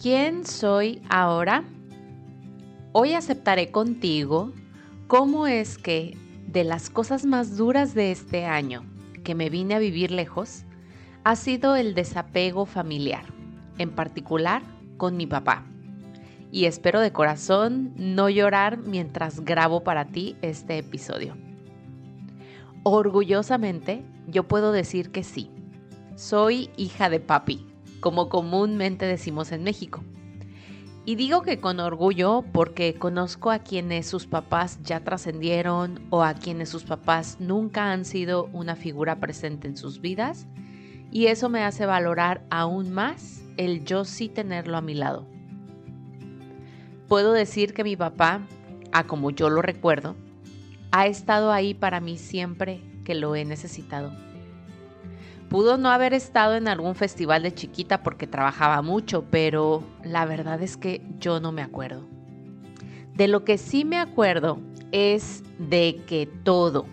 ¿Quién soy ahora? Hoy aceptaré contigo cómo es que de las cosas más duras de este año que me vine a vivir lejos ha sido el desapego familiar, en particular con mi papá. Y espero de corazón no llorar mientras grabo para ti este episodio. Orgullosamente, yo puedo decir que sí. Soy hija de papi, como comúnmente decimos en México. Y digo que con orgullo porque conozco a quienes sus papás ya trascendieron o a quienes sus papás nunca han sido una figura presente en sus vidas y eso me hace valorar aún más el yo sí tenerlo a mi lado. Puedo decir que mi papá, a como yo lo recuerdo, ha estado ahí para mí siempre que lo he necesitado. Pudo no haber estado en algún festival de chiquita porque trabajaba mucho, pero la verdad es que yo no me acuerdo. De lo que sí me acuerdo es de que todo,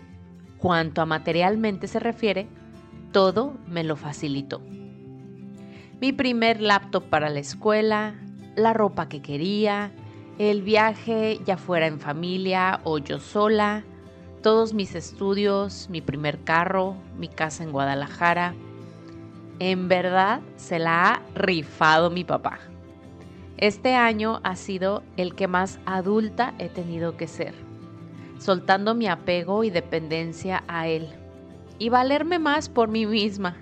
cuanto a materialmente se refiere, todo me lo facilitó. Mi primer laptop para la escuela, la ropa que quería, el viaje ya fuera en familia o yo sola, todos mis estudios, mi primer carro, mi casa en Guadalajara. En verdad se la ha rifado mi papá. Este año ha sido el que más adulta he tenido que ser, soltando mi apego y dependencia a él y valerme más por mí misma,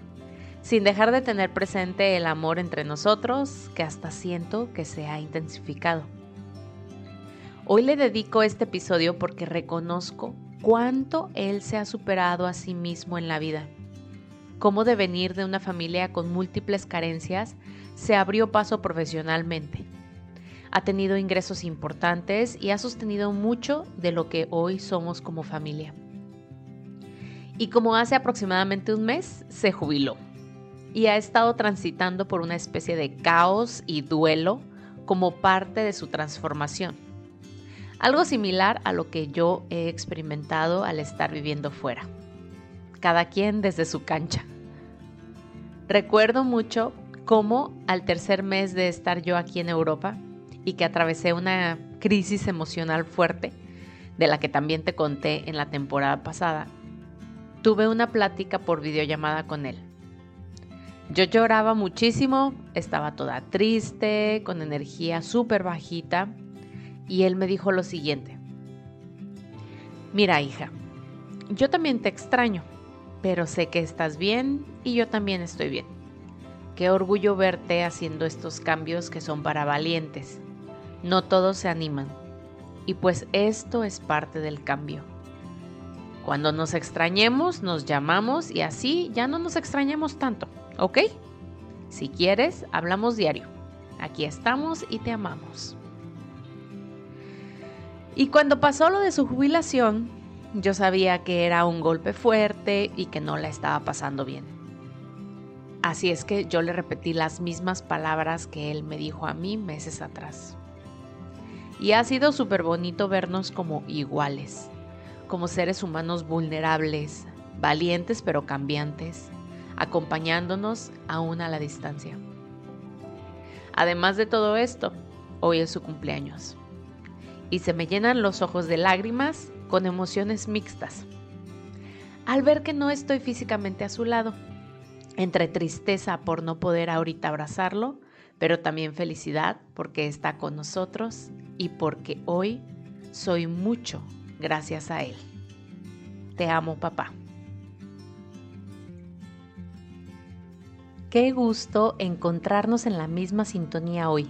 sin dejar de tener presente el amor entre nosotros que hasta siento que se ha intensificado. Hoy le dedico este episodio porque reconozco cuánto él se ha superado a sí mismo en la vida. Cómo de venir de una familia con múltiples carencias se abrió paso profesionalmente. Ha tenido ingresos importantes y ha sostenido mucho de lo que hoy somos como familia. Y como hace aproximadamente un mes, se jubiló y ha estado transitando por una especie de caos y duelo como parte de su transformación algo similar a lo que yo he experimentado al estar viviendo fuera. Cada quien desde su cancha. Recuerdo mucho cómo al tercer mes de estar yo aquí en Europa y que atravesé una crisis emocional fuerte, de la que también te conté en la temporada pasada, tuve una plática por videollamada con él. Yo lloraba muchísimo, estaba toda triste, con energía súper bajita y él me dijo lo siguiente. Mira, hija, yo también te extraño, pero sé que estás bien y yo también estoy bien. Qué orgullo verte haciendo estos cambios que son para valientes. No todos se animan. Y pues esto es parte del cambio. Cuando nos extrañemos, nos llamamos y así ya no nos extrañamos tanto, ¿ok? Si quieres, hablamos diario. Aquí estamos y te amamos. Y cuando pasó lo de su jubilación, yo sabía que era un golpe fuerte y que no la estaba pasando bien. Así es que yo le repetí las mismas palabras que él me dijo a mí meses atrás. Y ha sido súper bonito vernos como iguales, como seres humanos vulnerables, valientes pero cambiantes, acompañándonos aún a la distancia. Además de todo esto, hoy es su cumpleaños y se me llenan los ojos de lágrimas con emociones mixtas. Al ver que no estoy físicamente a su lado, entre tristeza por no poder ahorita abrazarlo, pero también felicidad porque está con nosotros y porque hoy soy mucho gracias a él. Te amo, papá. Qué gusto encontrarnos en la misma sintonía hoy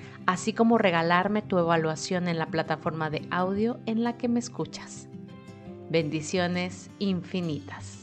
así como regalarme tu evaluación en la plataforma de audio en la que me escuchas. Bendiciones infinitas.